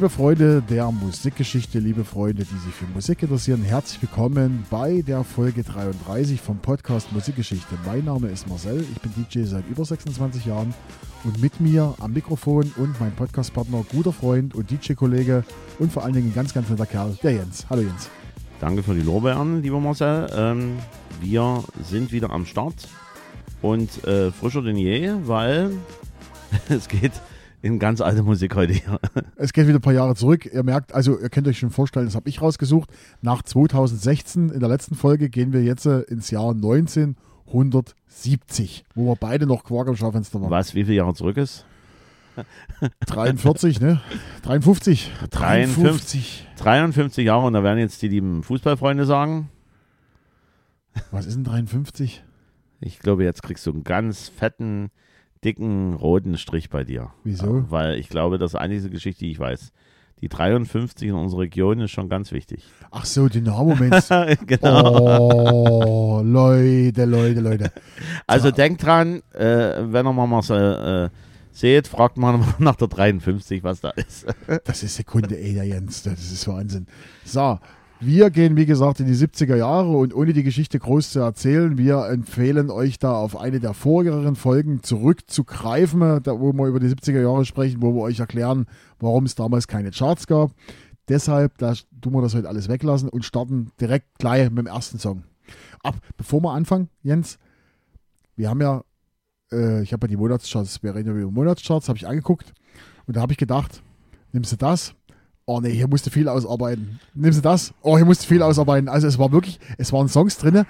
Liebe Freunde der Musikgeschichte, liebe Freunde, die sich für Musik interessieren, herzlich willkommen bei der Folge 33 vom Podcast Musikgeschichte. Mein Name ist Marcel, ich bin DJ seit über 26 Jahren und mit mir am Mikrofon und mein Podcastpartner, guter Freund und DJ-Kollege und vor allen Dingen ein ganz, ganz netter Kerl, der Jens. Hallo Jens. Danke für die Lorbeeren, lieber Marcel. Ähm, wir sind wieder am Start und äh, frischer denn je, weil es geht in ganz alte Musik heute hier. Es geht wieder ein paar Jahre zurück. Ihr merkt, also ihr könnt euch schon vorstellen, das habe ich rausgesucht. Nach 2016, in der letzten Folge, gehen wir jetzt äh, ins Jahr 1970, wo wir beide noch Quark am Schaufenster waren. Was, wie viele Jahre zurück ist? 43, ne? 53. 53. 53 Jahre und da werden jetzt die lieben Fußballfreunde sagen. Was ist denn 53? Ich glaube, jetzt kriegst du einen ganz fetten dicken roten Strich bei dir. Wieso? Weil ich glaube, das ist eine diese Geschichte, die ich weiß. Die 53 in unserer Region ist schon ganz wichtig. Ach so, Dynamo-Moment. genau. Oh, Leute, Leute, Leute. Also ja. denkt dran, äh, wenn ihr mal Marcel äh, seht, fragt mal nach der 53, was da ist. das ist Sekunde, ey, der Jens, das ist Wahnsinn. So, wir gehen, wie gesagt, in die 70er Jahre und ohne die Geschichte groß zu erzählen, wir empfehlen euch da auf eine der vorherigen Folgen zurückzugreifen, da, wo wir über die 70er Jahre sprechen, wo wir euch erklären, warum es damals keine Charts gab. Deshalb da tun wir das heute alles weglassen und starten direkt gleich mit dem ersten Song. Ab, bevor wir anfangen, Jens, wir haben ja, äh, ich habe ja die Monatscharts, wir reden ja über Monatscharts, habe ich angeguckt und da habe ich gedacht, nimmst du das, oh nee, hier musste viel ausarbeiten. Nimmst du das? Oh, hier musste viel ausarbeiten. Also es war wirklich, es waren Songs drin,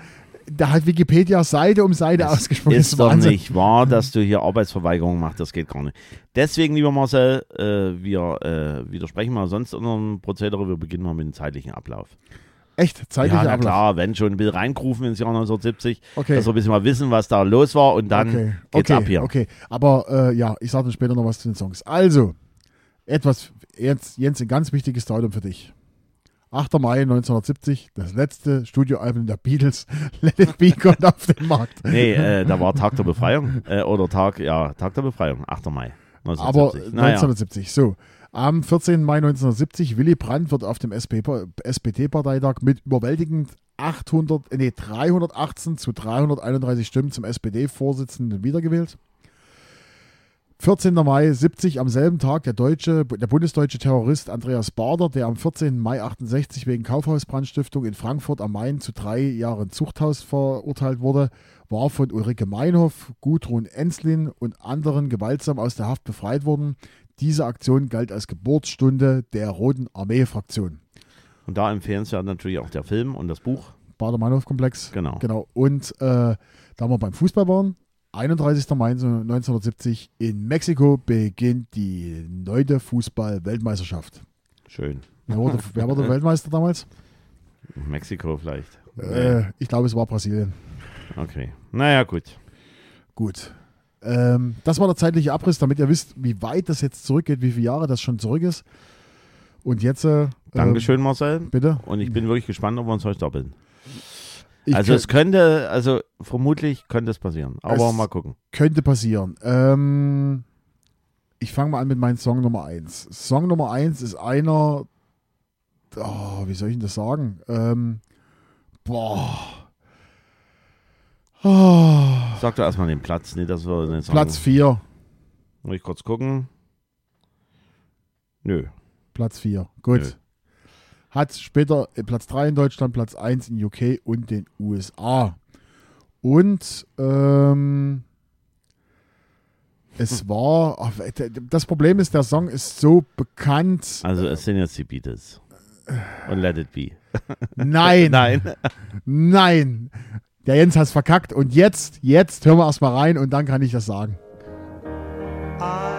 da hat Wikipedia Seite um Seite es ausgesprochen. Ist doch nicht wahr, dass du hier Arbeitsverweigerung machst, das geht gar nicht. Deswegen, lieber Marcel, äh, wir äh, widersprechen mal sonst unserem Prozedere, wir beginnen mal mit dem zeitlichen Ablauf. Echt? Zeitlicher ja, na Ablauf? klar, wenn schon ein bisschen reingerufen ins Jahr 1970, okay. dass wir ein bisschen mal wissen, was da los war und dann okay. geht's okay. ab hier. Okay, aber äh, ja, ich sage dann später noch was zu den Songs. Also, etwas, Jens, Jens, ein ganz wichtiges Datum für dich. 8. Mai 1970, das letzte Studioalbum der Beatles, Let It Be, kommt auf den Markt. Nee, äh, da war Tag der Befreiung. Äh, oder Tag, ja, Tag der Befreiung, 8. Mai 1970. Aber naja. 1970, so. Am 14. Mai 1970, Willy Brandt wird auf dem SPD-Parteitag mit überwältigend 800, nee, 318 zu 331 Stimmen zum SPD-Vorsitzenden wiedergewählt. 14. Mai 70, am selben Tag der deutsche, der bundesdeutsche Terrorist Andreas Bader, der am 14. Mai 68 wegen Kaufhausbrandstiftung in Frankfurt am Main zu drei Jahren Zuchthaus verurteilt wurde, war von Ulrike Meinhoff, Gudrun Enslin und anderen gewaltsam aus der Haft befreit worden. Diese Aktion galt als Geburtsstunde der Roten Armee-Fraktion. Und da empfehlen Sie ja natürlich auch der Film und das Buch. Bader-Meinhof-Komplex. Genau. genau. Und äh, da wir beim Fußball waren, 31. Mai 1970 in Mexiko beginnt die neunte Fußball-Weltmeisterschaft. Schön. Wer wurde, wer wurde Weltmeister damals? Mexiko vielleicht. Äh, ich glaube, es war Brasilien. Okay. Naja, gut. Gut. Ähm, das war der zeitliche Abriss, damit ihr wisst, wie weit das jetzt zurückgeht, wie viele Jahre das schon zurück ist. Und jetzt. Äh, Dankeschön, Marcel. Bitte. Und ich bin wirklich gespannt, ob wir uns heute doppeln. Ich also es könnte, also vermutlich könnte es passieren. Aber Es mal gucken. Könnte passieren. Ähm, ich fange mal an mit meinem Song Nummer 1. Song Nummer 1 ist einer, oh, wie soll ich denn das sagen? Ähm, boah. Oh, Sag doch erstmal den Platz, nicht, dass wir nicht sagen. Platz 4. Muss ich kurz gucken. Nö. Platz 4. Gut. Nö. Hat später äh, Platz 3 in Deutschland, Platz 1 in UK und den USA. Und ähm, es war, ach, das Problem ist, der Song ist so bekannt. Also es sind jetzt die Beatles. Und Let It Be. Nein, Nein. nein. Der Jens hat's verkackt. Und jetzt, jetzt hören wir erstmal rein und dann kann ich das sagen. I'll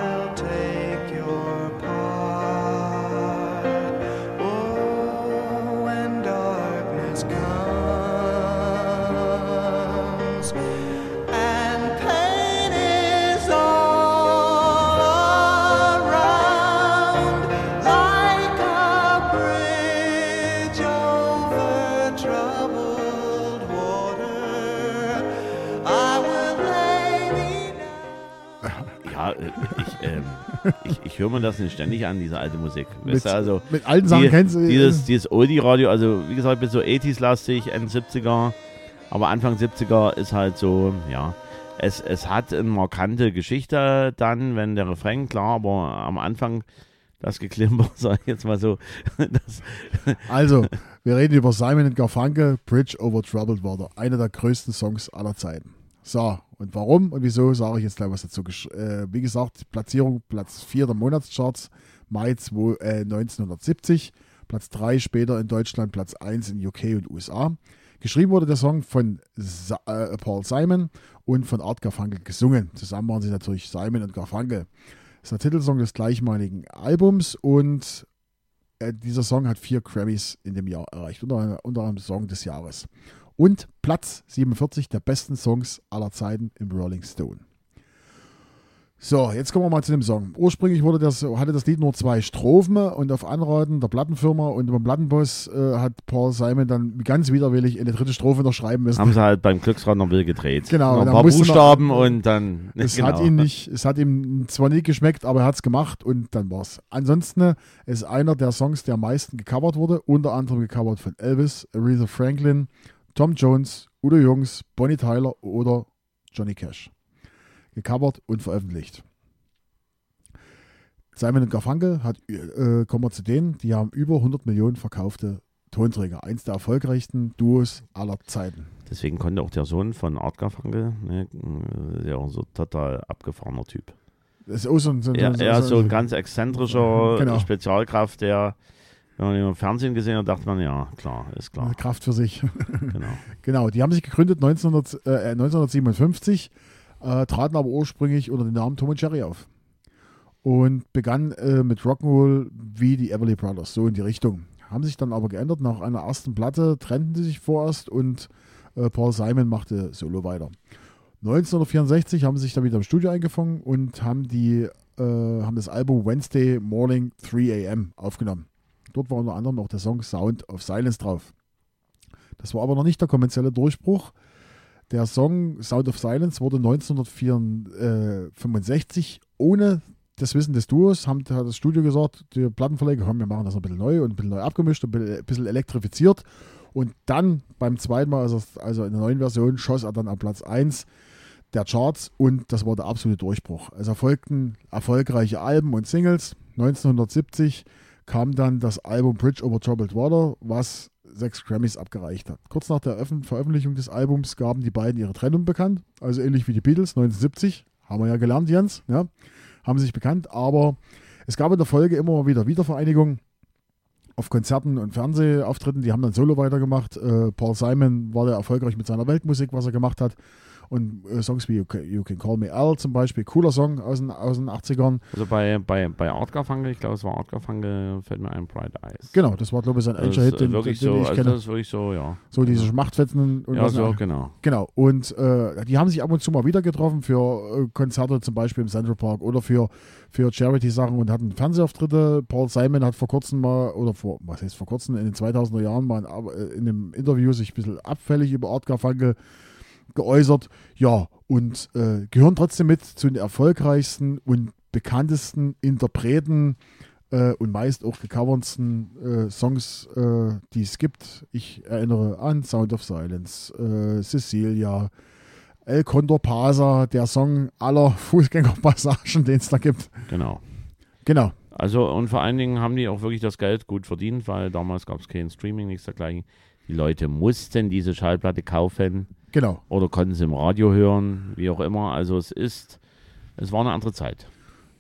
mir das nicht ständig an, diese alte Musik. Mit, Weißt du, also mit Sachen die, kennst du. dieses, dieses Oldie-Radio, also wie gesagt, bin so 80s-lastig, Ende 70er, aber Anfang 70er ist halt so, ja, es, es hat eine markante Geschichte dann, wenn der Refrain, klar, aber am Anfang das Geklimper, sag ich jetzt mal so, Also, wir reden über Simon Garfunkel, Bridge over Troubled Water. Einer der größten Songs aller Zeiten. So, und warum und wieso, sage ich jetzt gleich was dazu. Äh, wie gesagt, Platzierung Platz 4 der Monatscharts, Mai 2, äh, 1970. Platz 3 später in Deutschland, Platz 1 in UK und USA. Geschrieben wurde der Song von Sa äh, Paul Simon und von Art Garfunkel gesungen. Zusammen waren sie natürlich Simon und Garfunkel. Das ist der Titelsong des gleichmaligen Albums und äh, dieser Song hat vier Grammys in dem Jahr erreicht, unter, unter anderem Song des Jahres. Und Platz 47 der besten Songs aller Zeiten im Rolling Stone. So, jetzt kommen wir mal zu dem Song. Ursprünglich wurde das, hatte das Lied nur zwei Strophen und auf Anraten der Plattenfirma und beim Plattenboss äh, hat Paul Simon dann ganz widerwillig eine dritte Strophe noch schreiben müssen. haben sie halt beim Glücksrad noch bisschen gedreht. Genau, Noch ein paar musste noch- Buchstaben und dann. Es genau. hat ihn nicht, es hat ihm zwar nicht geschmeckt, aber er hat es gemacht und dann war's. Ansonsten ist einer der Songs, der am meisten gecovert wurde, unter anderem gecovert von Elvis, Aretha Franklin, Tom Jones, Udo Jürgens, Bonnie Tyler oder Johnny Cash. Gecovert und veröffentlicht. Simon Garfunkel hat, äh, kommen wir zu denen, die haben über 100 Millionen verkaufte Tonträger. Eins der erfolgreichsten Duos aller Zeiten. Deswegen konnte auch der Sohn von Art Garfunkel, ne, äh, ja auch so total abgefahrener Typ. Das ist auch so ein, so, Er, so, er ist so ein ganz exzentrischer Genau. Spezialkraft, der, wenn man ihn im Fernsehen gesehen hat, dachte man, ja, klar, ist klar. Kraft für sich. genau. Genau, die haben sich gegründet 1900, äh, 1957, äh, traten aber ursprünglich unter dem Namen Tom und Jerry auf. Und begannen äh, mit Rock'n'Roll wie die Everly Brothers, so in die Richtung. Haben sich dann aber geändert. Nach einer ersten Platte trennten sie sich vorerst und äh, Paul Simon machte solo weiter. 1964 haben sie sich dann wieder im Studio eingefangen und haben, die, äh, haben das Album Wednesday Morning 3 AM aufgenommen. Dort war unter anderem auch der Song Sound of Silence drauf. Das war aber noch nicht der kommerzielle Durchbruch. Der Song Sound of Silence wurde 1965 ohne das Wissen des Duos, hat das Studio gesagt, die Plattenverleger, komm, wir machen das ein bisschen neu und ein bisschen neu abgemischt, bisschen- ein bisschen elektrifiziert. Und dann beim zweiten Mal, also, also in der neuen Version, schoss er dann am Platz 1 der Charts und das war der absolute Durchbruch. Es erfolgten erfolgreiche Alben und Singles. 1970 kam dann das Album Bridge Over Troubled Water, was sechs Grammys abgereicht hat. Kurz nach der Veröffentlichung des Albums gaben die beiden ihre Trennung bekannt, also ähnlich wie die Beatles 1970, haben wir ja gelernt, Jens, ja, haben sich bekannt, aber es gab in der Folge immer mal wieder Wiedervereinigung auf Konzerten und Fernsehauftritten, die haben dann Solo weitergemacht. Äh, Paul Simon war der erfolgreich mit seiner Weltmusik, was er gemacht hat. Und äh, Songs wie you Can, you Can Call Me Al zum Beispiel, cooler Song aus den, aus den 80ern. Also bei, bei, bei Art Garfunkel, ich glaube, es war Art Garfunkel, fällt mir ein Bright Eyes. Genau, das war, glaube ich, sein ist Hit, den, wirklich den, so, den ich also kenne. das ist wirklich so, ja. So diese Schmachtfetzen und Ja, so, genau. Genau, und äh, die haben sich ab und zu mal wieder getroffen für äh, Konzerte, zum Beispiel im Central Park oder für, für Charity-Sachen und hatten Fernsehauftritte. Paul Simon hat vor kurzem mal, oder vor, was heißt vor kurzem, in den 2000er Jahren mal in, äh, in einem Interview sich ein bisschen abfällig über Art Garfunkel geäußert. Ja, und äh, gehören trotzdem mit zu den erfolgreichsten und bekanntesten Interpreten äh, und meist auch gecovertsten äh, Songs, äh, die es gibt. Ich erinnere an Sound of Silence, äh, Cecilia, El Condor Pasa, der Song aller Fußgängerpassagen, den es da gibt. Genau. Genau, Also und vor allen Dingen haben die auch wirklich das Geld gut verdient, weil damals gab es kein Streaming, nichts dergleichen. Die Leute mussten diese Schallplatte kaufen genau. oder konnten sie im Radio hören, wie auch immer. Also es ist, es war eine andere Zeit.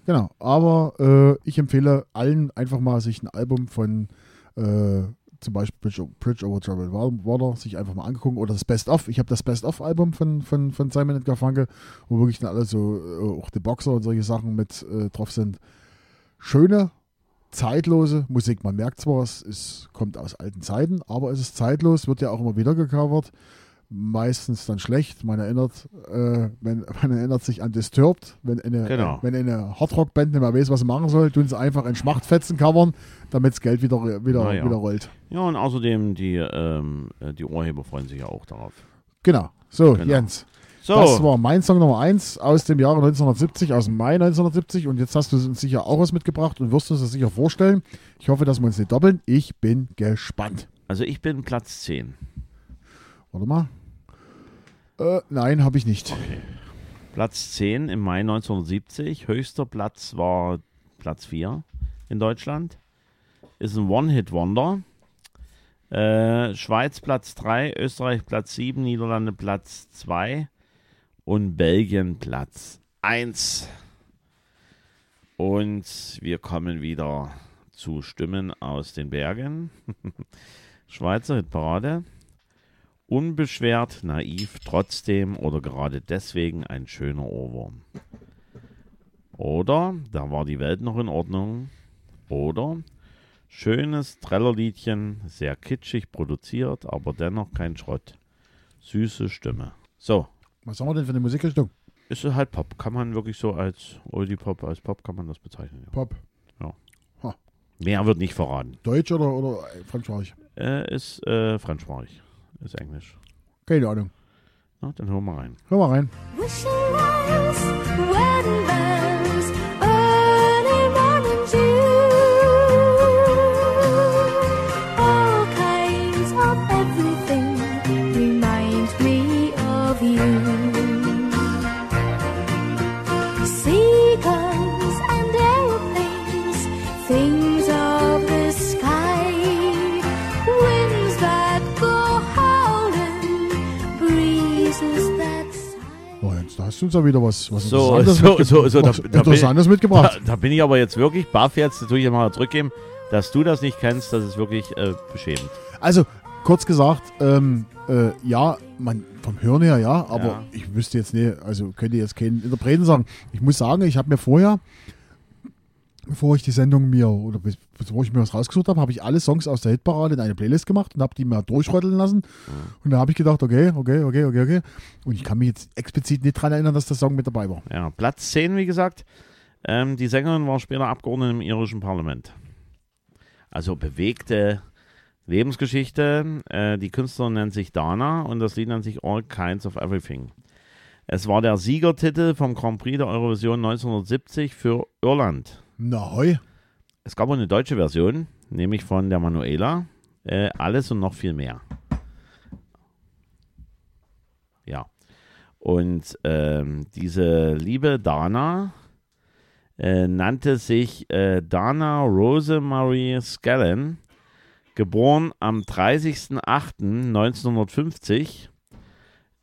Genau, aber äh, ich empfehle allen einfach mal sich ein Album von äh, zum Beispiel Bridge, Bridge Over Troubled Water sich einfach mal angucken oder das Best of. Ich habe das Best of Album von, von, von Simon and Garfunkel, wo wirklich dann alle so äh, auch die Boxer und solche Sachen mit äh, drauf sind. Schöne, zeitlose Musik. Man merkt zwar, es ist, kommt aus alten Zeiten, aber es ist zeitlos, wird ja auch immer wieder gecovert. Meistens dann schlecht. Man erinnert, äh, wenn, man erinnert sich an Disturbed, wenn eine, Genau. wenn eine Hardrock-Band nicht mehr weiß, was sie machen soll, tun sie einfach in Schmachtfetzen covern, damit das Geld wieder, wieder, ja. wieder rollt. Ja, und außerdem die, ähm, äh, die Urheber freuen sich ja auch darauf. Genau. So, Genau. Jens. So, Das war mein Song Nummer 1 aus dem Jahre 1970, aus dem Mai 1970. Und jetzt hast du uns sicher auch was mitgebracht und wirst uns das sicher vorstellen. Ich hoffe, dass wir uns nicht doppeln. Ich bin gespannt. also ich bin Platz 10. Warte mal. Äh, nein, habe ich nicht. Platz 10 im Mai 1970. Höchster Platz war Platz 4 in Deutschland. Ist ein One-Hit-Wonder. Äh, Schweiz Platz 3, Österreich Platz 7, Niederlande Platz 2 und Belgien Platz 1. Und wir kommen wieder zu Stimmen aus den Bergen. Schweizer Hitparade. Unbeschwert, naiv, trotzdem oder gerade deswegen ein schöner Ohrwurm. Oder da war die Welt noch in Ordnung. Oder schönes Trellerliedchen, sehr kitschig produziert, aber dennoch kein Schrott. Süße Stimme. So, Was haben wir denn für eine Musikrichtung? ist halt Pop. Kann man wirklich so als Oldie Pop, als Pop kann man das bezeichnen. Ja. Pop. Mehr wird nicht verraten. Deutsch oder, oder äh, französisch? Äh, ist äh, franzsprachig. Ist Englisch. Keine Ahnung. Na, dann hören wir rein. Hör mal rein. Wishing wells, wedding bells, hast du uns ja wieder was, was So, Interessantes, so, mitge- so, so, da- was da bin- Interessantes Da, mitgebracht. da bin ich aber jetzt wirklich baff jetzt, das tue ich dir mal zurückgeben, dass du das nicht kennst, das ist wirklich äh, beschämend. Also, kurz gesagt, ähm, äh, ja, man, vom Hören her ja, aber Ja. ich wüsste jetzt nicht, also könnte jetzt keinen Interpreten sagen. Ich muss sagen, ich habe mir vorher, bevor ich die Sendung mir, oder bevor ich mir was rausgesucht habe, habe ich alle Songs aus der Hitparade in eine Playlist gemacht und habe die mal durchrötteln lassen. Und da habe ich gedacht, okay, okay, okay, okay, okay. Und ich kann mich jetzt explizit nicht daran erinnern, dass der Song mit dabei war. Ja, Platz 10, wie gesagt. Ähm, die Sängerin war später Abgeordnete im irischen Parlament. Also bewegte Lebensgeschichte. Äh, die Künstlerin nennt sich Dana und das Lied nennt sich All Kinds of Everything. Es war der Siegertitel vom Grand Prix der Eurovision 1970 für Irland. Na hoi. Es gab auch eine deutsche Version, nämlich von der Manuela. Äh, alles und noch viel mehr. Ja. Und ähm, diese liebe Dana äh, nannte sich äh, Dana Rosemarie Scallon, geboren am 30.08.1950,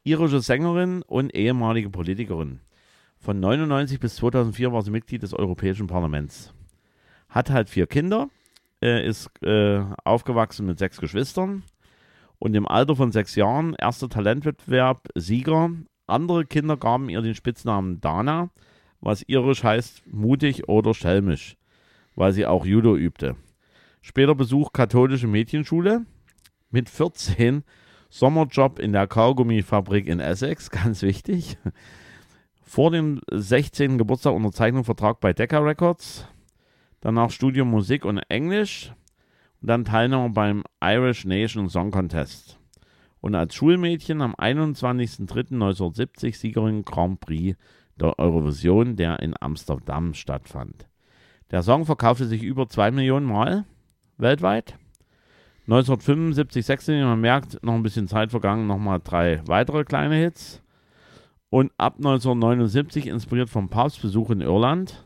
irische Sängerin und ehemalige Politikerin. Von 99 bis 2004 war sie Mitglied des Europäischen Parlaments. Hat halt vier Kinder, äh, ist äh, aufgewachsen mit sechs Geschwistern und im Alter von sechs Jahren erster Talentwettbewerb Sieger. Andere Kinder gaben ihr den Spitznamen Dana, was irisch heißt mutig oder schelmisch, weil sie auch Judo übte. Später Besuch katholische Mädchenschule. Mit 14 Sommerjob in der Kaugummifabrik in Essex, ganz wichtig. Vor dem 16. Geburtstag Unterzeichnung Vertrag bei Decca Records. Danach Studium Musik und Englisch. Und dann Teilnahme beim Irish Nation Song Contest. Und als Schulmädchen am 21.03.1970 Siegerin Grand Prix der Eurovision, der in Amsterdam stattfand. Der Song verkaufte sich über 2 Millionen Mal weltweit. 1975, 16, man merkt, noch ein bisschen Zeit vergangen, nochmal drei weitere kleine Hits. Und ab 1979, inspiriert vom Papstbesuch in Irland,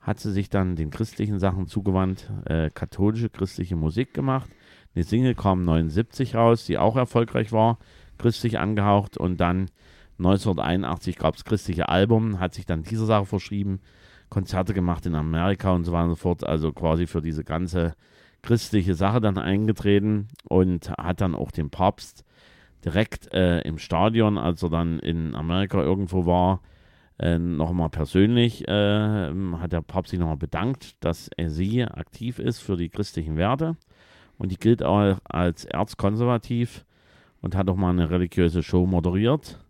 hat sie sich dann den christlichen Sachen zugewandt, äh, katholische christliche Musik gemacht. Eine Single kam 79 raus, die auch erfolgreich war, christlich angehaucht. Und dann 1981 gab es christliche Album, hat sich dann dieser Sache verschrieben, Konzerte gemacht in Amerika und so weiter und so fort. Also quasi für diese ganze christliche Sache dann eingetreten und hat dann auch den Papst direkt äh, im Stadion, als er dann in Amerika irgendwo war, äh, nochmal persönlich, äh, hat der Papst sich nochmal bedankt, dass er sie aktiv ist für die christlichen Werte. Und die gilt auch als erzkonservativ und hat auch mal eine religiöse Show moderiert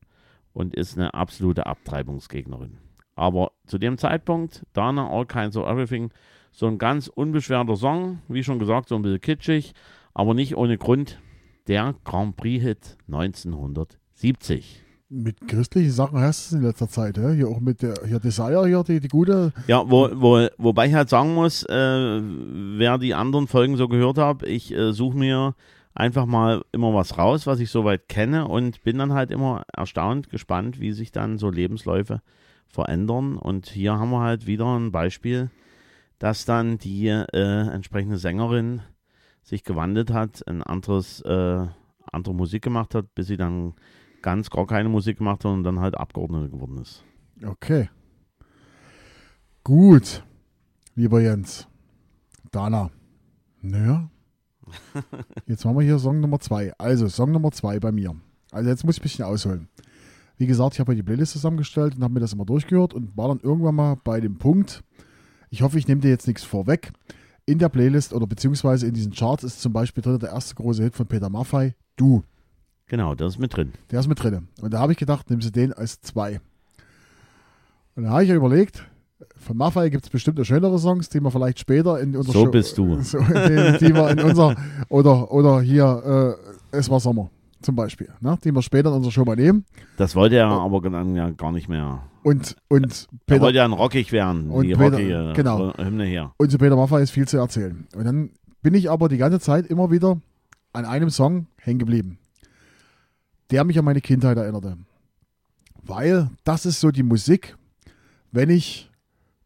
und ist eine absolute Abtreibungsgegnerin. Aber zu dem Zeitpunkt, Dana, All Kinds of Everything, so ein ganz unbeschwerter Song, wie schon gesagt, so ein bisschen kitschig, aber nicht ohne Grund der Grand Prix-Hit 1970. Mit christlichen Sachen hast du es in letzter Zeit, ja? Hier auch mit der hier Desire, hier, die, die gute. Ja, wo, wo, wobei ich halt sagen muss, äh, wer die anderen Folgen so gehört hat, ich äh, suche mir einfach mal immer was raus, was ich soweit kenne und bin dann halt immer erstaunt, gespannt, wie sich dann so Lebensläufe verändern. Und hier haben wir halt wieder ein Beispiel, dass dann die äh, entsprechende Sängerin sich gewandelt hat, ein anderes, äh, andere Musik gemacht hat, bis sie dann ganz gar keine Musik gemacht hat und dann halt Abgeordnete geworden ist. Okay. Gut, lieber Jens. Dana. Naja. Jetzt machen wir hier Song Nummer zwei. Also, Song Nummer zwei bei mir. Also, jetzt muss ich ein bisschen ausholen. Wie gesagt, ich habe die Playlist zusammengestellt und habe mir das immer durchgehört und war dann irgendwann mal bei dem Punkt, ich hoffe, ich nehme dir jetzt nichts vorweg. In der Playlist oder beziehungsweise in diesen Charts ist zum Beispiel drin der erste große Hit von Peter Maffay, Du. Genau, das ist mit drin. Der ist mit drin. Und da habe ich gedacht, nimmst du den als zwei. Und da habe ich ja überlegt, von Maffei gibt es bestimmte schönere Songs, die wir vielleicht später in unserer So Show- bist du. So, die, die wir in unser, oder, oder hier, äh, Es war Sommer zum Beispiel, ne? die wir später in unserer Show mal nehmen. Das wollte er aber dann ja gar nicht mehr. Und, und Er Peter, wollte ja ein rockig werden, Und die Peter- rockige genau. Hymne hier. und zu Peter Maffei ist viel zu erzählen. Und dann bin ich aber die ganze Zeit immer wieder an einem Song hängen geblieben, der mich an meine Kindheit erinnerte. Weil das ist so die Musik, wenn ich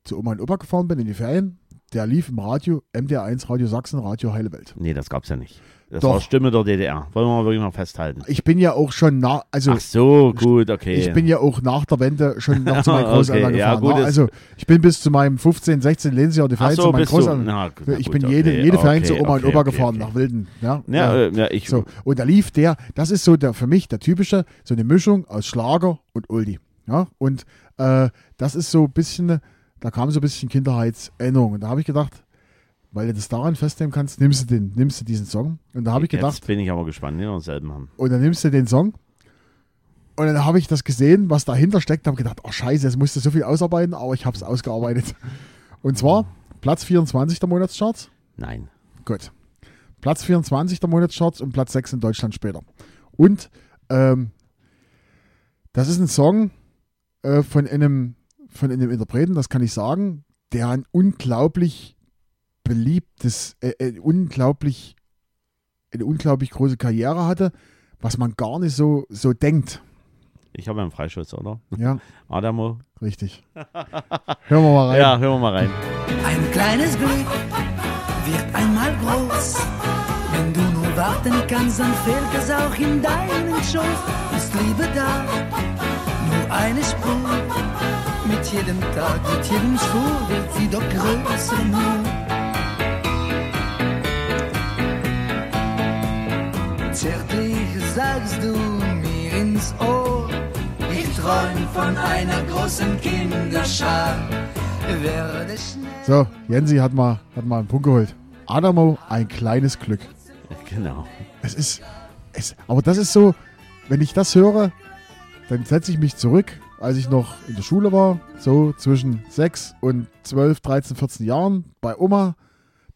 zu Oma und Opa gefahren bin in die Ferien, der lief im Radio, MDR1, Radio Sachsen, Radio Heile Welt. Nee, das gab's ja nicht. Das Doch. war Stimme der DDR. Wollen wir mal wirklich mal festhalten. Ich bin ja auch schon nach, also Ach so, gut, okay. ich bin ja auch nach der Wende schon noch zu meinen Okay, Großeltern ja, gefahren. gut, ne? also ich bin bis zu meinem 15, 16 Lebensjahr die Ferien zu so, meinen bist du. Großeltern. Na, na ich gut, bin jede, okay, jede Ferien okay, zu Oma und okay, Opa okay, gefahren, okay. nach Wilden. Ja, Ja, ja. äh, ja, ich, So, und da lief der, das ist so der für mich der typische, so eine Mischung aus Schlager und Oldie. Ja, und äh, das ist so ein bisschen, da kam so ein bisschen Kinderheitserinnerung. Und da habe ich gedacht, weil du das daran festnehmen kannst, nimmst du den, nimmst du diesen Song. Und da habe ich gedacht, Jetzt bin ich aber gespannt, den wir selben haben. und dann nimmst du den Song. Und dann habe ich das gesehen, was dahinter steckt, habe gedacht, oh scheiße, jetzt musst du so viel ausarbeiten, aber ich habe es ausgearbeitet. Und zwar Platz 24 der Monatscharts. Nein. Gut. Platz 24 der Monatscharts und Platz 6 in Deutschland später. Und ähm, das ist ein Song äh, von, einem, von einem Interpreten, das kann ich sagen, der ein unglaublich beliebtes, äh, äh, unglaublich, eine unglaublich große Karriere hatte, was man gar nicht so, so denkt. Ich habe einen Freischutz, oder? Ja, Adamo? richtig. Hören wir mal rein. Ja, hören wir mal rein. Ein kleines Glück wird einmal groß. Wenn du nur warten kannst, dann fehlt es auch in deinem Schoß. Ist Liebe da, nur eine Spur. Mit jedem Tag, mit jedem Schwur wird sie doch größer nur. Zärtlich sagst du mir ins Ohr, ich träum von einer großen Kinderschar. So, Jensi hat mal, hat mal einen Punkt geholt. Adamo, ein kleines Glück. Genau. Es ist, es, aber das ist so, wenn ich das höre, dann setze ich mich zurück, als ich noch in der Schule war, so zwischen 6 und 12, 13, 14 Jahren bei Oma.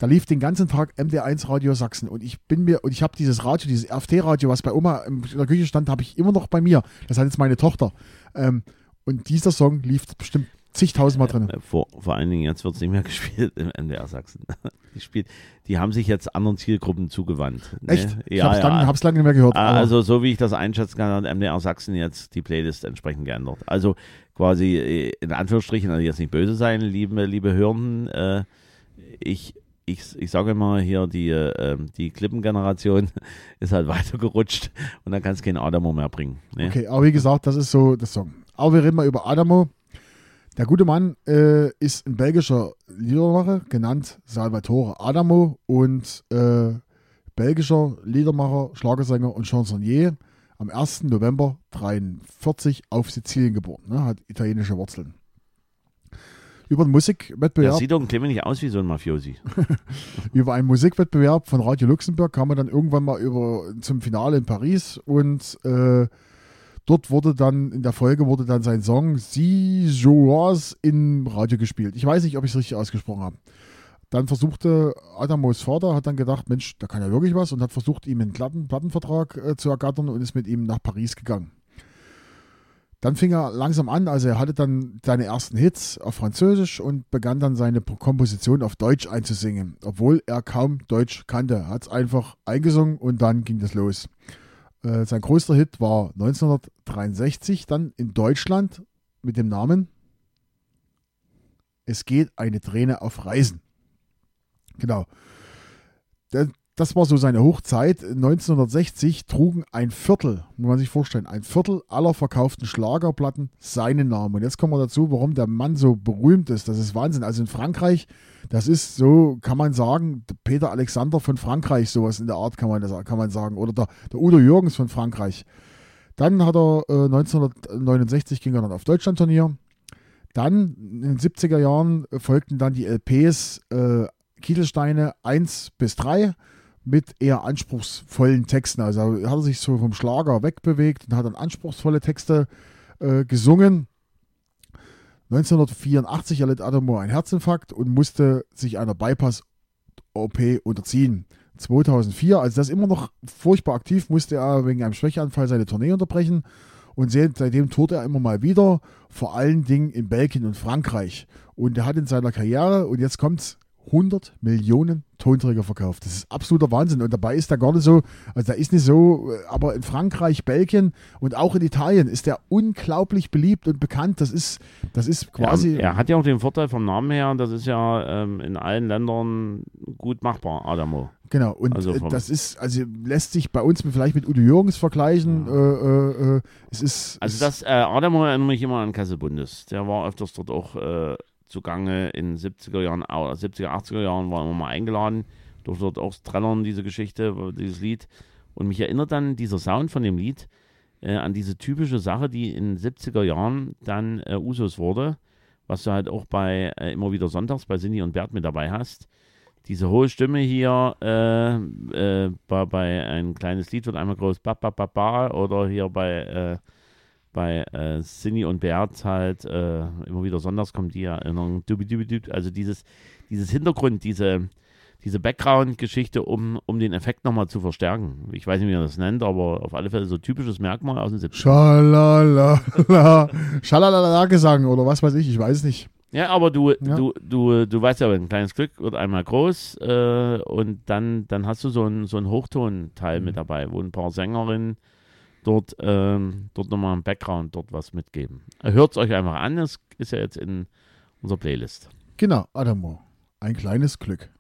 Da lief den ganzen Tag MD1 Radio Sachsen und ich bin mir, und ich habe dieses Radio, dieses RFT-Radio, was bei Oma in der Küche stand, habe ich immer noch bei mir. Das hat jetzt meine Tochter. Ähm, und dieser Song lief bestimmt zigtausendmal drin. Äh, Vor, vor allen Dingen, jetzt wird es nicht mehr gespielt im MDR Sachsen. Die, spielt, die haben sich jetzt anderen Zielgruppen zugewandt. Ne? Echt? ich Ja, habe es ja. lange, nicht mehr gehört. Ah, Also, so wie ich das einschätzen kann, hat MDR Sachsen jetzt die Playlist entsprechend geändert. Also quasi äh, in Anführungsstrichen, also jetzt nicht böse sein, liebe, liebe Hörenden, äh, ich, ich, ich sage immer hier, die, äh, die Klippengeneration ist halt weitergerutscht und dann kann es kein Adamo mehr bringen. Ne? Okay, aber wie gesagt, das ist so der Song. Aber wir reden mal über Adamo. Der gute Mann äh, ist ein belgischer Liedermacher, genannt Salvatore Adamo und äh, belgischer Liedermacher, Schlagersänger und Chansonnier. Am 1. November 1943 auf Sizilien geboren, ne, hat italienische Wurzeln. Über Der Musikwettbewerb, sieht doch Clemens nicht aus wie so ein Mafiosi. über einen Musikwettbewerb von Radio Luxemburg kam er dann irgendwann mal über zum Finale in Paris und äh, dort wurde dann in der Folge wurde dann sein Song Si Joas im Radio gespielt. Ich weiß nicht, ob ich es richtig ausgesprochen habe. Dann versuchte Adamos Vater, hat dann gedacht, Mensch, da kann ja wirklich was und hat versucht, ihm einen Platten, Plattenvertrag äh, zu ergattern und ist mit ihm nach Paris gegangen. Dann fing er langsam an, also er hatte dann seine ersten Hits auf Französisch und begann dann seine Komposition auf Deutsch einzusingen, obwohl er kaum Deutsch kannte. Er hat es einfach eingesungen und dann ging das los. Äh, sein größter Hit war 1963 dann in Deutschland mit dem Namen Es geht eine Träne auf Reisen. Genau. Der, das war so seine Hochzeit. 1960 trugen ein Viertel, muss man sich vorstellen, ein Viertel aller verkauften Schlagerplatten seinen Namen. Und jetzt kommen wir dazu, warum der Mann so berühmt ist. Das ist Wahnsinn. Also in Frankreich, das ist so, kann man sagen, Peter Alexander von Frankreich, sowas in der Art kann man, kann man sagen. Oder der, der Udo Jürgens von Frankreich. Dann hat er äh, 1969 ging er dann auf Deutschlandturnier. Dann in den 70er Jahren folgten dann die LPs äh, Kieselsteine 1 bis 3 mit eher anspruchsvollen Texten. Also hat er sich so vom Schlager wegbewegt und hat dann anspruchsvolle Texte äh, gesungen. 1984 erlitt Adamo einen Herzinfarkt und musste sich einer Bypass-OP unterziehen. 2004, also das immer noch furchtbar aktiv, musste er wegen einem Schwächeanfall seine Tournee unterbrechen und se- seitdem tourt er immer mal wieder, vor allen Dingen in Belgien und Frankreich. Und er hat in seiner Karriere, und jetzt kommt's, 100 Millionen Tonträger verkauft. Das ist absoluter Wahnsinn. Und dabei ist er gar nicht so, also da ist nicht so, äh, aber in Frankreich, Belgien und auch in Italien ist er unglaublich beliebt und bekannt. Das ist, das ist quasi. Ja, er hat ja auch den Vorteil vom Namen her, das ist ja ähm, in allen Ländern gut machbar, Adamo. Genau, und Also äh, das ist, also lässt sich bei uns vielleicht mit Udo Jürgens vergleichen. Äh, äh, äh, es ist. Also das, äh, Adamo erinnert mich immer an Kessel Bundes. Der war öfters dort auch zugange in 70er Jahren, au- 70er, 80er Jahren war immer mal eingeladen, durfte dort auch trällern, diese Geschichte, dieses Lied. Und mich erinnert dann dieser Sound von dem Lied äh, an diese typische Sache, die in 70er Jahren dann äh, Usus wurde, was du halt auch bei äh, immer wieder sonntags bei Cindy und Bert mit dabei hast. Diese hohe Stimme hier äh, äh, bei, bei ein kleines Lied wird einmal groß ba, ba, ba, ba, oder hier bei äh, bei äh, Cindy und Bert halt äh, immer wieder sonntags kommt die Erinnerung, also dieses, dieses Hintergrund, diese, diese Background-Geschichte, um, um den Effekt nochmal zu verstärken. Ich weiß nicht, wie man das nennt, aber auf alle Fälle so typisches Merkmal aus den 70 Schalalala. Schalalala Gesang oder was weiß ich, ich weiß nicht. Ja, aber du, Ja. du, du, du weißt ja, ein kleines Glück wird einmal groß äh, und dann, dann hast du so einen so Hochtonteil Mhm. mit dabei, wo ein paar Sängerinnen dort, ähm, dort nochmal im Background dort was mitgeben. Hört es euch einfach an, es ist ja jetzt in unserer Playlist. Genau, Adamo. Ein kleines Glück.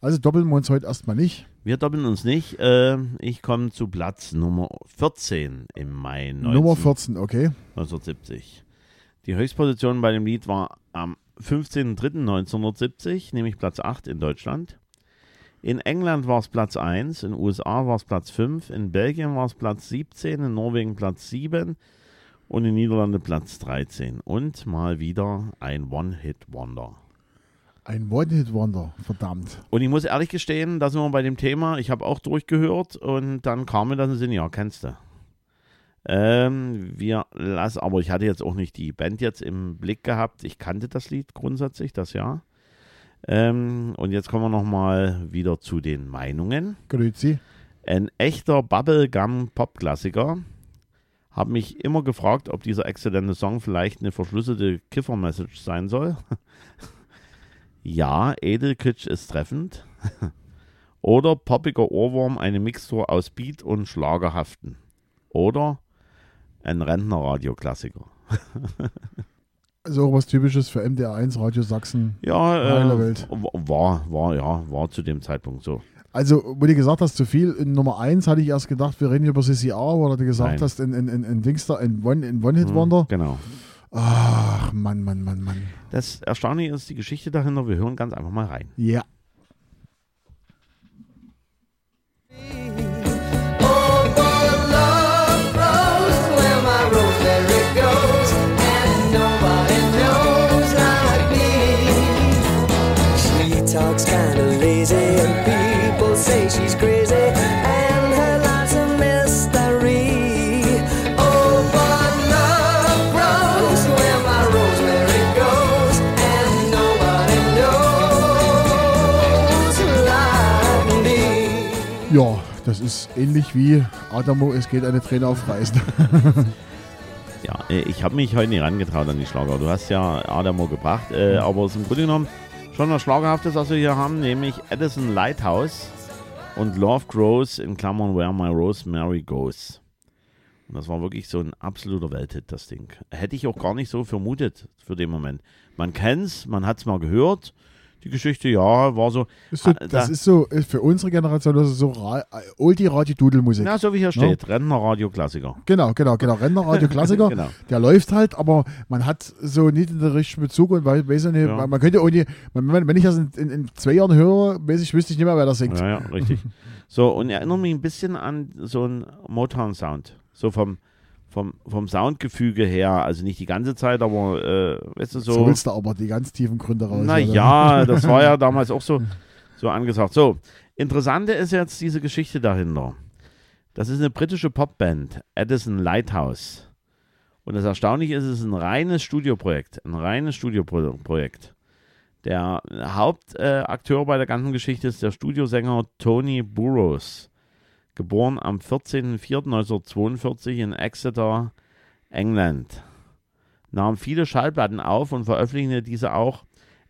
Also doppeln wir uns heute erstmal nicht. Wir doppeln uns nicht. Äh, ich komme zu Platz Nummer 14 im Mai 19, Nummer 14, okay. 1970. Die Höchstposition bei dem Lied war am 15.03.1970, nämlich Platz 8 in Deutschland. In England war es Platz 1, in den USA war es Platz 5, in Belgien war es Platz 17, in Norwegen Platz 7 und in Niederlande Platz 13. Und mal wieder ein One-Hit-Wonder. Ein One-Hit-Wonder, verdammt. Und ich muss ehrlich gestehen, da sind wir bei dem Thema, ich habe auch durchgehört und dann kam mir das in den Sinn, ja, kennst du. Ähm, wir lassen, aber ich hatte jetzt auch nicht die Band jetzt im Blick gehabt. Ich kannte das Lied grundsätzlich, das ja. Ähm, und jetzt kommen wir nochmal wieder zu den Meinungen. Grüezi. Ein echter Bubblegum-Pop-Klassiker. Habe mich immer gefragt, ob dieser exzellente Song vielleicht eine verschlüsselte Kiffer-Message sein soll. ja, Edelkitsch ist treffend. Oder poppiger Ohrwurm, eine Mixtur aus Beat und Schlagerhaften. Oder ein Rentner-Radioklassiker. Also auch was Typisches für MDR1 Radio Sachsen. Ja, äh, Welt. war, war, ja, war zu dem Zeitpunkt so. Also, wo du gesagt hast, zu viel, in Nummer 1 hatte ich erst gedacht, wir reden über CCR, wo du gesagt Nein. hast, in, in, in, in Dings da, in One- in One-Hit-Wonder. Genau. Ach, Mann, Mann, Mann, Mann. Das Erstaunliche ist die Geschichte dahinter. Wir hören ganz einfach mal rein. Ja. Say she's crazy, and her life's a mystery. Oh, but love grows where my rosemary goes, and nobody knows like me. Ja, das ist ähnlich wie Adamo, es geht eine Träne auf Reisen. Ja, äh, ich habe mich heute nicht rangetraut an die Schlager. Du hast ja Adamo gebracht, äh, aber es ist im Grunde genommen schon was Schlagerhaftes, was wir hier haben, nämlich Edison Lighthouse und Love Grows in Klammern Where My Rosemary Goes. Und das war wirklich so ein absoluter Welthit, das Ding. Hätte ich auch gar nicht so vermutet für den Moment. Man kennt's, man hat's mal gehört. Die Geschichte, ja, war so. Ist so, Ah, das da- ist so, ist für unsere Generation das ist so Ra Ulti-Radio-Dudelmusik. Na, so wie hier steht, Rentnerradio-Klassiker. Genau, genau, genau. Rentnerradio-Klassiker. Genau. Der läuft halt, aber man hat so nicht den richtigen Bezug und weiß, weiß ja nicht, Ja. man, man könnte auch nicht, man, wenn ich das in, in, in zwei Jahren höre, weiß ich, wüsste ich nicht mehr, wer das singt. Ja, ja, richtig. So, und erinnert mich ein bisschen an so einen Motown-Sound. So vom, vom, vom Soundgefüge her. Also nicht die ganze Zeit, aber, äh, weißt du, So, so. willst du aber die ganz tiefen Gründe raus. Naja, das war ja damals auch so, so angesagt. So, interessante ist jetzt diese Geschichte dahinter. Das ist eine britische Popband, Edison Lighthouse. Und das Erstaunliche ist, es ist ein reines Studioprojekt. Ein reines Studioprojekt. Der Hauptakteur äh, bei der ganzen Geschichte ist der Studiosänger Tony Burroughs. Geboren am 14.04.1942 in Exeter, England. Nahm viele Schallplatten auf und veröffentlichte diese auch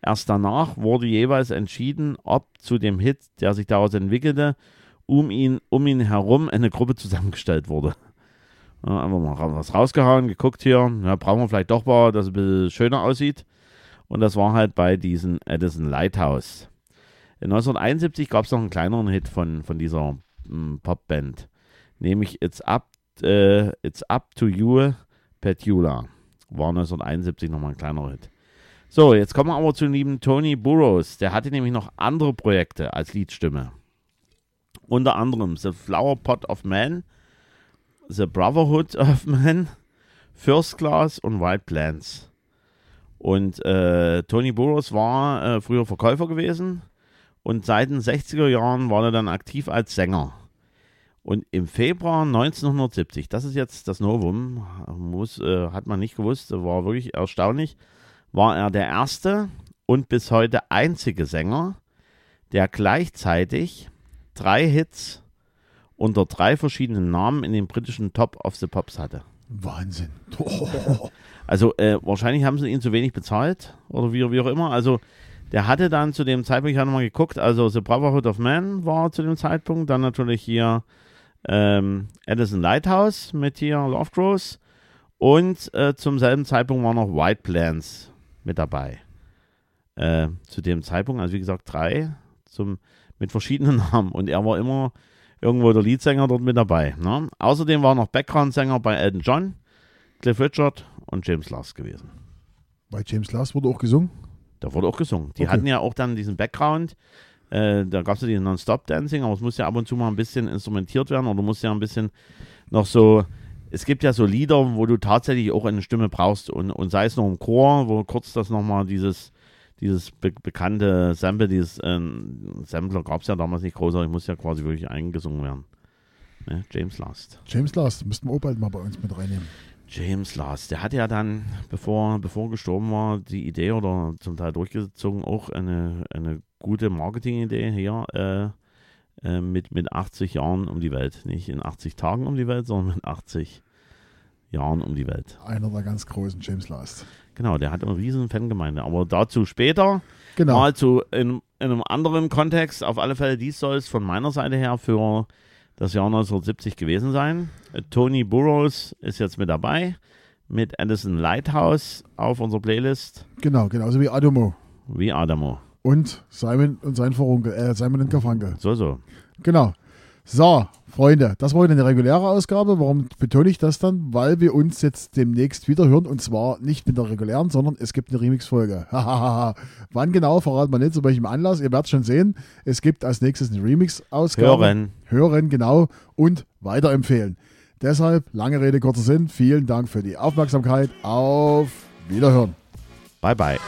Erst danach wurde jeweils entschieden, ob zu dem Hit, der sich daraus entwickelte, um ihn, um ihn herum eine Gruppe zusammengestellt wurde. Einfach mal was rausgehauen, geguckt hier, ja, brauchen wir vielleicht doch mal, dass es ein bisschen schöner aussieht. Und das war halt bei diesem Edison Lighthouse. In 1971 gab es noch einen kleineren Hit von, von dieser mm, Popband, nämlich It's Up, äh, It's Up to You, Petula. War 1971 nochmal ein kleinerer Hit. So, jetzt kommen wir aber zu dem lieben Tony Burroughs. Der hatte nämlich noch andere Projekte als Liedstimme. Unter anderem The Flower Pot of Man, The Brotherhood of Man, First Class und White Plants. Und äh, Tony Burroughs war äh, früher Verkäufer gewesen und seit den 60er Jahren war er dann aktiv als Sänger. Und im Februar 1970, das ist jetzt das Novum, muss, äh, hat man nicht gewusst, war wirklich erstaunlich, war er der erste und bis heute einzige Sänger, der gleichzeitig drei Hits unter drei verschiedenen Namen in den britischen Top of the Pops hatte. Wahnsinn. Also äh, wahrscheinlich haben sie ihn zu wenig bezahlt oder wie, wie auch immer. Also der hatte dann zu dem Zeitpunkt, ich habe nochmal geguckt, also The Brotherhood of Man war zu dem Zeitpunkt, dann natürlich hier ähm, Edison Lighthouse mit hier Love Grows und äh, zum selben Zeitpunkt war noch White Plants mit dabei. Äh, zu dem Zeitpunkt, also wie gesagt, drei zum, mit verschiedenen Namen und er war immer irgendwo der Leadsänger dort mit dabei. Ne? Außerdem war noch Background-Sänger bei Elton John, Cliff Richard und James Last gewesen. Bei James Last wurde auch gesungen. Da wurde auch gesungen. Die Okay. hatten ja auch dann diesen Background. Äh, da gab es ja diesen Non-Stop-Dancing, aber es muss ja ab und zu mal ein bisschen instrumentiert werden oder muss ja ein bisschen noch so. Es gibt ja so Lieder, wo du tatsächlich auch eine Stimme brauchst und, und sei es noch im Chor, wo kurz das nochmal dieses, dieses be bekannte Sample, dieses ähm, Sampler gab es ja damals nicht großartig, muss ja quasi wirklich eingesungen werden. Ne? James Last. James Last, müssten wir auch bald mal bei uns mit reinnehmen. James Last, der hat ja dann, bevor, bevor er gestorben war, die Idee oder zum Teil durchgezogen, auch eine, eine gute Marketingidee hier äh, äh, mit, mit 80 Jahren um die Welt. Nicht in 80 Tagen um die Welt, sondern mit 80 Jahren um die Welt. Einer der ganz großen James Last. Genau, der hat eine riesen Fangemeinde. Aber dazu später, Genau. mal zu in, in einem anderen Kontext. Auf alle Fälle, dies soll es von meiner Seite her für das Jahr 1970 gewesen sein. Tony Burroughs ist jetzt mit dabei, mit Edison Lighthouse auf unserer Playlist, Genau, genauso wie Adamo. wie Adamo. Und Simon und sein Vorunkel, äh, Simon und Garfunkel. So, so. Genau. So, Freunde, das war wieder eine reguläre Ausgabe. Warum betone ich das dann? Weil wir uns jetzt demnächst wieder hören und zwar nicht mit der regulären, sondern es gibt eine Remix-Folge. Wann genau, verraten wir nicht, zu welchem Anlass. Ihr werdet schon sehen. Es gibt als nächstes eine Remix-Ausgabe. Hören. Hören, genau. Und weiterempfehlen. Deshalb, lange Rede, kurzer Sinn. Vielen Dank für die Aufmerksamkeit. Auf Wiederhören. Bye, bye.